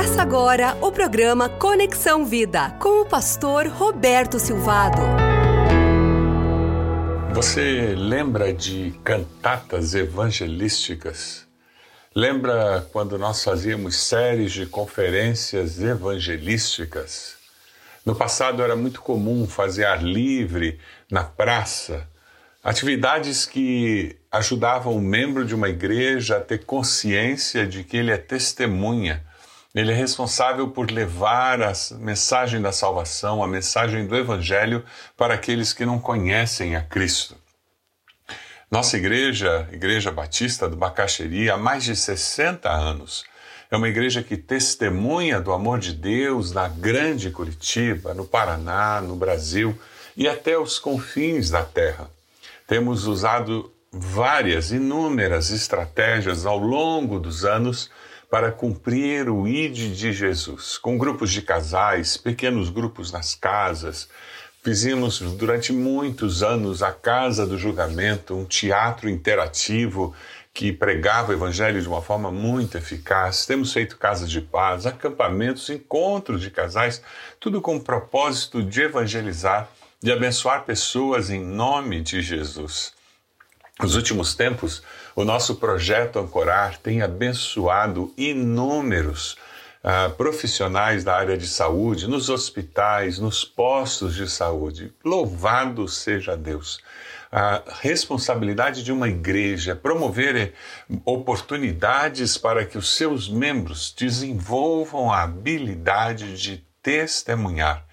Começa agora o programa Conexão Vida com o pastor Roberto Silvado. Você lembra de cantatas evangelísticas? Lembra quando nós fazíamos séries de conferências evangelísticas? No passado era muito comum fazer ar livre na praça, atividades que ajudavam o membro de uma igreja a ter consciência de que ele é testemunha. Ele é responsável por levar a mensagem da salvação, a mensagem do Evangelho para aqueles que não conhecem a Cristo. Nossa igreja, Igreja Batista do Bacaxeri, há mais de 60 anos, é uma igreja que testemunha do amor de Deus na grande Curitiba, no Paraná, no Brasil e até os confins da terra. Temos usado várias, inúmeras estratégias ao longo dos anos para cumprir o ID de Jesus, com grupos de casais, pequenos grupos nas casas. Fizemos durante muitos anos a Casa do Julgamento, um teatro interativo que pregava o evangelho de uma forma muito eficaz. Temos feito casas de paz, acampamentos, encontros de casais, tudo com o propósito de evangelizar, de abençoar pessoas em nome de Jesus. Nos últimos tempos, o nosso projeto Ancorar tem abençoado inúmeros uh, profissionais da área de saúde, nos hospitais, nos postos de saúde. Louvado seja Deus! a responsabilidade de uma igreja é promover eh, oportunidades para que os seus membros desenvolvam a habilidade de testemunhar.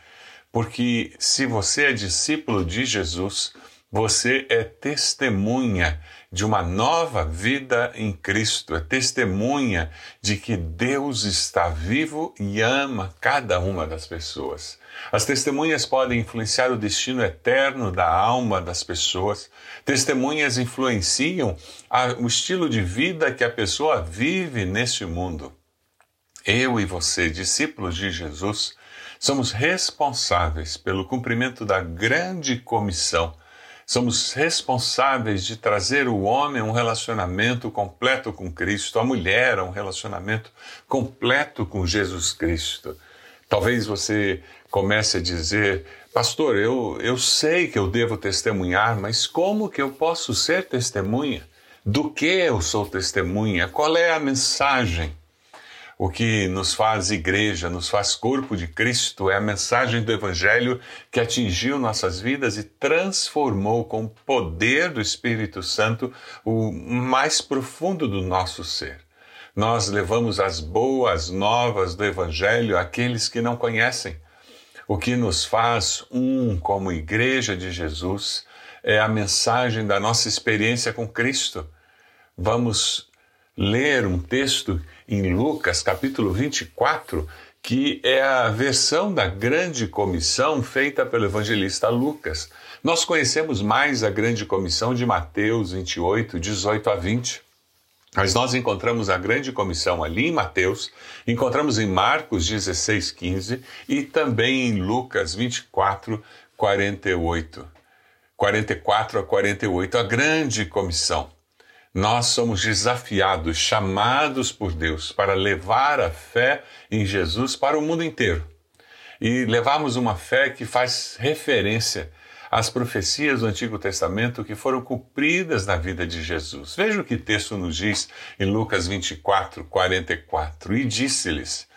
Porque se você é discípulo de Jesus, você é testemunha de uma nova vida em Cristo, é testemunha de que Deus está vivo e ama cada uma das pessoas. As testemunhas podem influenciar o destino eterno da alma das pessoas. Testemunhas influenciam o estilo de vida que a pessoa vive neste mundo. Eu e você, discípulos de Jesus, somos responsáveis pelo cumprimento da grande comissão Somos responsáveis de trazer o homem a um relacionamento completo com Cristo, a mulher a um relacionamento completo com Jesus Cristo. Talvez você comece a dizer, pastor, eu, eu sei que eu devo testemunhar, mas como que eu posso ser testemunha? Do que eu sou testemunha? Qual é a mensagem? O que nos faz igreja, nos faz corpo de Cristo, é a mensagem do Evangelho que atingiu nossas vidas e transformou com o poder do Espírito Santo o mais profundo do nosso ser. Nós levamos as boas novas do Evangelho àqueles que não conhecem. O que nos faz um como Igreja de Jesus é a mensagem da nossa experiência com Cristo. Vamos ler um texto em Lucas, capítulo 24, que é a versão da grande comissão feita pelo evangelista Lucas. Nós conhecemos mais a grande comissão de Mateus 28, 18 a 20. Mas nós encontramos a grande comissão ali em Mateus, encontramos em Marcos 16, 15 e também em Lucas 24, 48. 44 a 48, a grande comissão. Nós somos desafiados, chamados por Deus para levar a fé em Jesus para o mundo inteiro. E levarmos uma fé que faz referência às profecias do Antigo Testamento que foram cumpridas na vida de Jesus. Veja o que o texto nos diz em Lucas 24, 44. E disse-lhes: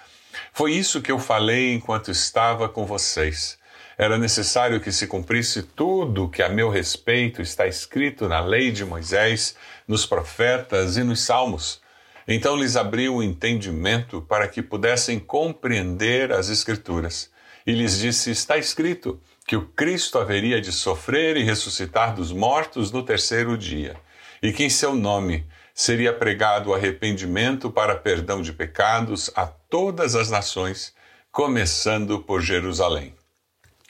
Foi isso que eu falei enquanto estava com vocês. Era necessário que se cumprisse tudo que a meu respeito está escrito na lei de Moisés, nos profetas e nos salmos. Então lhes abriu o entendimento para que pudessem compreender as Escrituras. E lhes disse: Está escrito que o Cristo haveria de sofrer e ressuscitar dos mortos no terceiro dia, e que em seu nome seria pregado o arrependimento para perdão de pecados a todas as nações, começando por Jerusalém.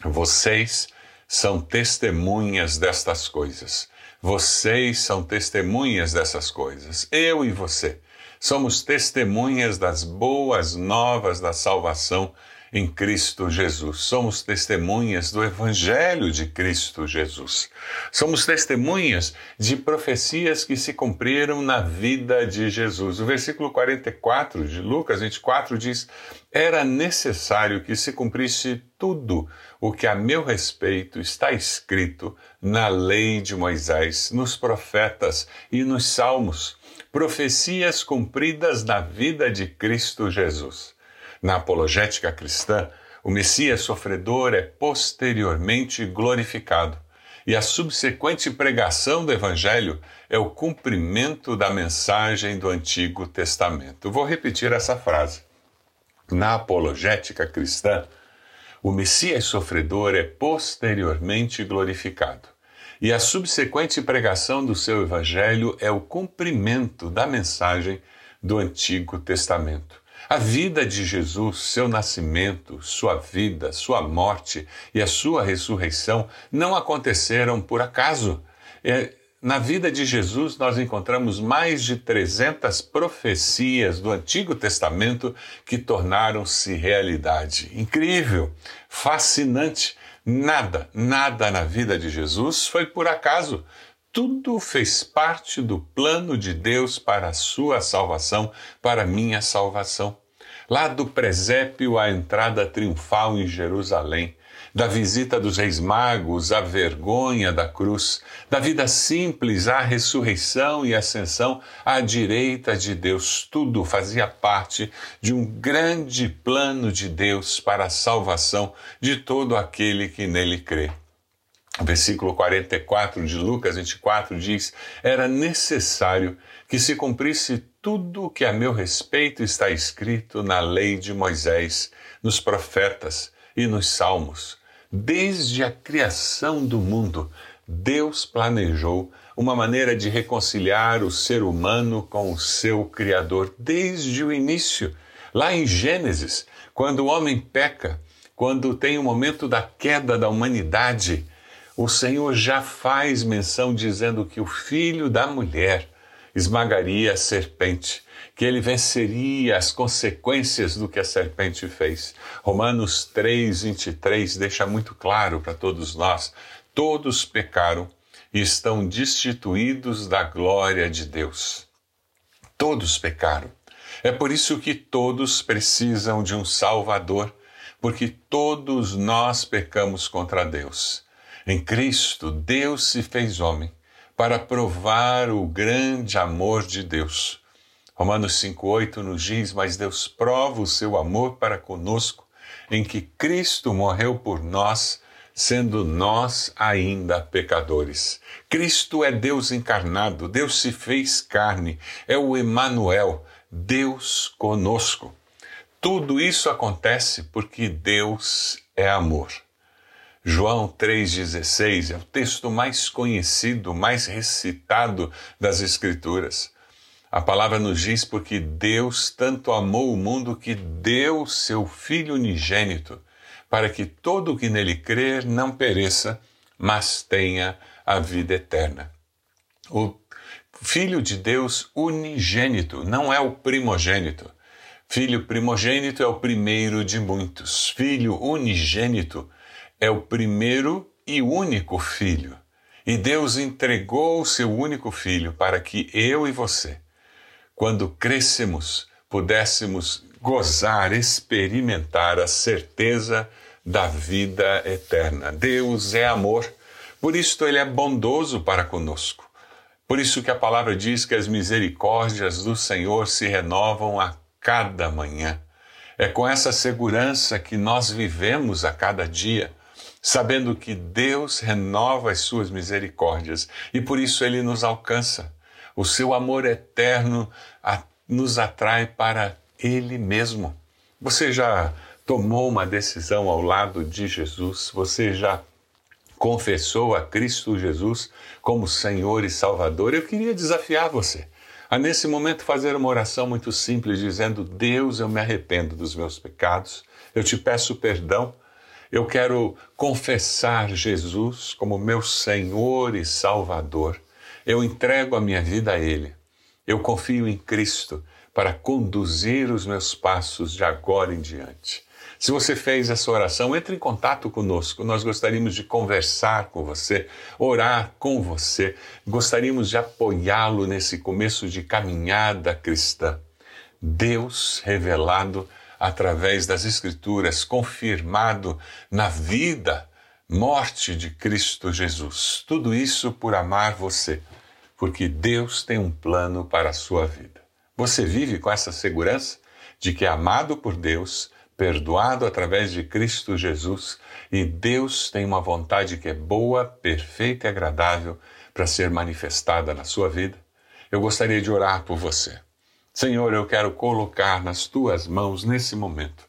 Vocês são testemunhas destas coisas. Vocês são testemunhas dessas coisas. Eu e você somos testemunhas das boas novas da salvação em Cristo Jesus. Somos testemunhas do Evangelho de Cristo Jesus. Somos testemunhas de profecias que se cumpriram na vida de Jesus. O versículo 44 de Lucas 24 diz: Era necessário que se cumprisse tudo o que a meu respeito está escrito na lei de Moisés, nos profetas e nos salmos. Profecias cumpridas na vida de Cristo Jesus. Na apologética cristã, o Messias sofredor é posteriormente glorificado, e a subsequente pregação do Evangelho é o cumprimento da mensagem do Antigo Testamento. Vou repetir essa frase. Na apologética cristã, o Messias sofredor é posteriormente glorificado, e a subsequente pregação do seu Evangelho é o cumprimento da mensagem do Antigo Testamento. A vida de Jesus, seu nascimento, sua vida, sua morte e a sua ressurreição não aconteceram por acaso. Na vida de Jesus, nós encontramos mais de 300 profecias do Antigo Testamento que tornaram-se realidade. Incrível, fascinante. Nada, nada na vida de Jesus foi por acaso. Tudo fez parte do plano de Deus para a sua salvação, para a minha salvação lá do presépio à entrada triunfal em Jerusalém, da visita dos reis magos à vergonha da cruz, da vida simples à ressurreição e ascensão à direita de Deus, tudo fazia parte de um grande plano de Deus para a salvação de todo aquele que nele crê. O versículo 44 de Lucas 24 diz: Era necessário que se cumprisse tudo o que a meu respeito está escrito na lei de Moisés, nos profetas e nos salmos. Desde a criação do mundo, Deus planejou uma maneira de reconciliar o ser humano com o seu Criador desde o início. Lá em Gênesis, quando o homem peca, quando tem o momento da queda da humanidade, o Senhor já faz menção dizendo que o filho da mulher esmagaria a serpente, que ele venceria as consequências do que a serpente fez. Romanos 3, 23 deixa muito claro para todos nós: todos pecaram e estão destituídos da glória de Deus. Todos pecaram. É por isso que todos precisam de um Salvador, porque todos nós pecamos contra Deus. Em Cristo, Deus se fez homem para provar o grande amor de Deus. Romanos 5,8 nos diz: Mas Deus prova o seu amor para conosco, em que Cristo morreu por nós, sendo nós ainda pecadores. Cristo é Deus encarnado, Deus se fez carne, é o Emanuel, Deus conosco. Tudo isso acontece porque Deus é amor. João 3,16 é o texto mais conhecido, mais recitado das Escrituras. A palavra nos diz porque Deus tanto amou o mundo que deu seu Filho unigênito, para que todo o que nele crer não pereça, mas tenha a vida eterna. O Filho de Deus unigênito não é o primogênito. Filho primogênito é o primeiro de muitos. Filho unigênito é o primeiro e único filho. E Deus entregou o seu único filho para que eu e você, quando crescemos, pudéssemos gozar, experimentar a certeza da vida eterna. Deus é amor, por isso ele é bondoso para conosco. Por isso que a palavra diz que as misericórdias do Senhor se renovam a cada manhã. É com essa segurança que nós vivemos a cada dia sabendo que Deus renova as suas misericórdias e por isso ele nos alcança. O seu amor eterno nos atrai para ele mesmo. Você já tomou uma decisão ao lado de Jesus? Você já confessou a Cristo Jesus como Senhor e Salvador? Eu queria desafiar você a nesse momento fazer uma oração muito simples dizendo: Deus, eu me arrependo dos meus pecados, eu te peço perdão eu quero confessar Jesus como meu Senhor e Salvador. Eu entrego a minha vida a Ele. Eu confio em Cristo para conduzir os meus passos de agora em diante. Se você fez essa oração, entre em contato conosco. Nós gostaríamos de conversar com você, orar com você. Gostaríamos de apoiá-lo nesse começo de caminhada cristã. Deus revelado através das Escrituras, confirmado na vida, morte de Cristo Jesus. Tudo isso por amar você, porque Deus tem um plano para a sua vida. Você vive com essa segurança de que é amado por Deus, perdoado através de Cristo Jesus e Deus tem uma vontade que é boa, perfeita e agradável para ser manifestada na sua vida? Eu gostaria de orar por você. Senhor, eu quero colocar nas tuas mãos nesse momento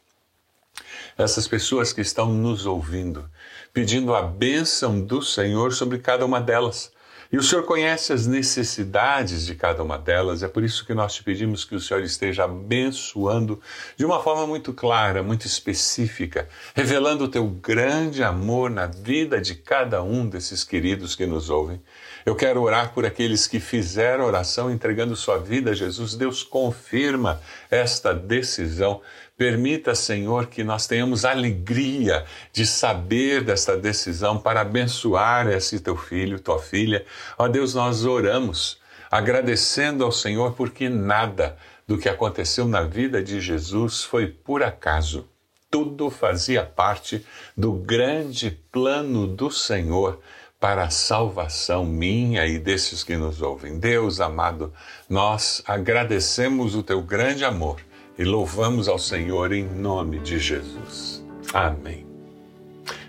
essas pessoas que estão nos ouvindo, pedindo a bênção do Senhor sobre cada uma delas. E o Senhor conhece as necessidades de cada uma delas, é por isso que nós te pedimos que o Senhor esteja abençoando de uma forma muito clara, muito específica, revelando o teu grande amor na vida de cada um desses queridos que nos ouvem. Eu quero orar por aqueles que fizeram oração entregando sua vida a Jesus. Deus confirma esta decisão Permita, Senhor, que nós tenhamos alegria de saber desta decisão para abençoar esse teu filho, tua filha. Ó Deus, nós oramos agradecendo ao Senhor porque nada do que aconteceu na vida de Jesus foi por acaso. Tudo fazia parte do grande plano do Senhor para a salvação minha e desses que nos ouvem. Deus amado, nós agradecemos o teu grande amor e louvamos ao Senhor em nome de Jesus. Amém.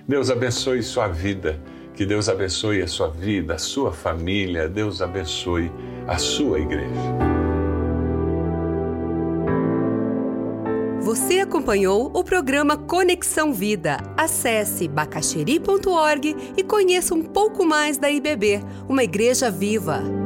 Deus abençoe sua vida, que Deus abençoe a sua vida, a sua família, Deus abençoe a sua igreja. Você acompanhou o programa Conexão Vida. Acesse bacacheri.org e conheça um pouco mais da IBB, uma igreja viva.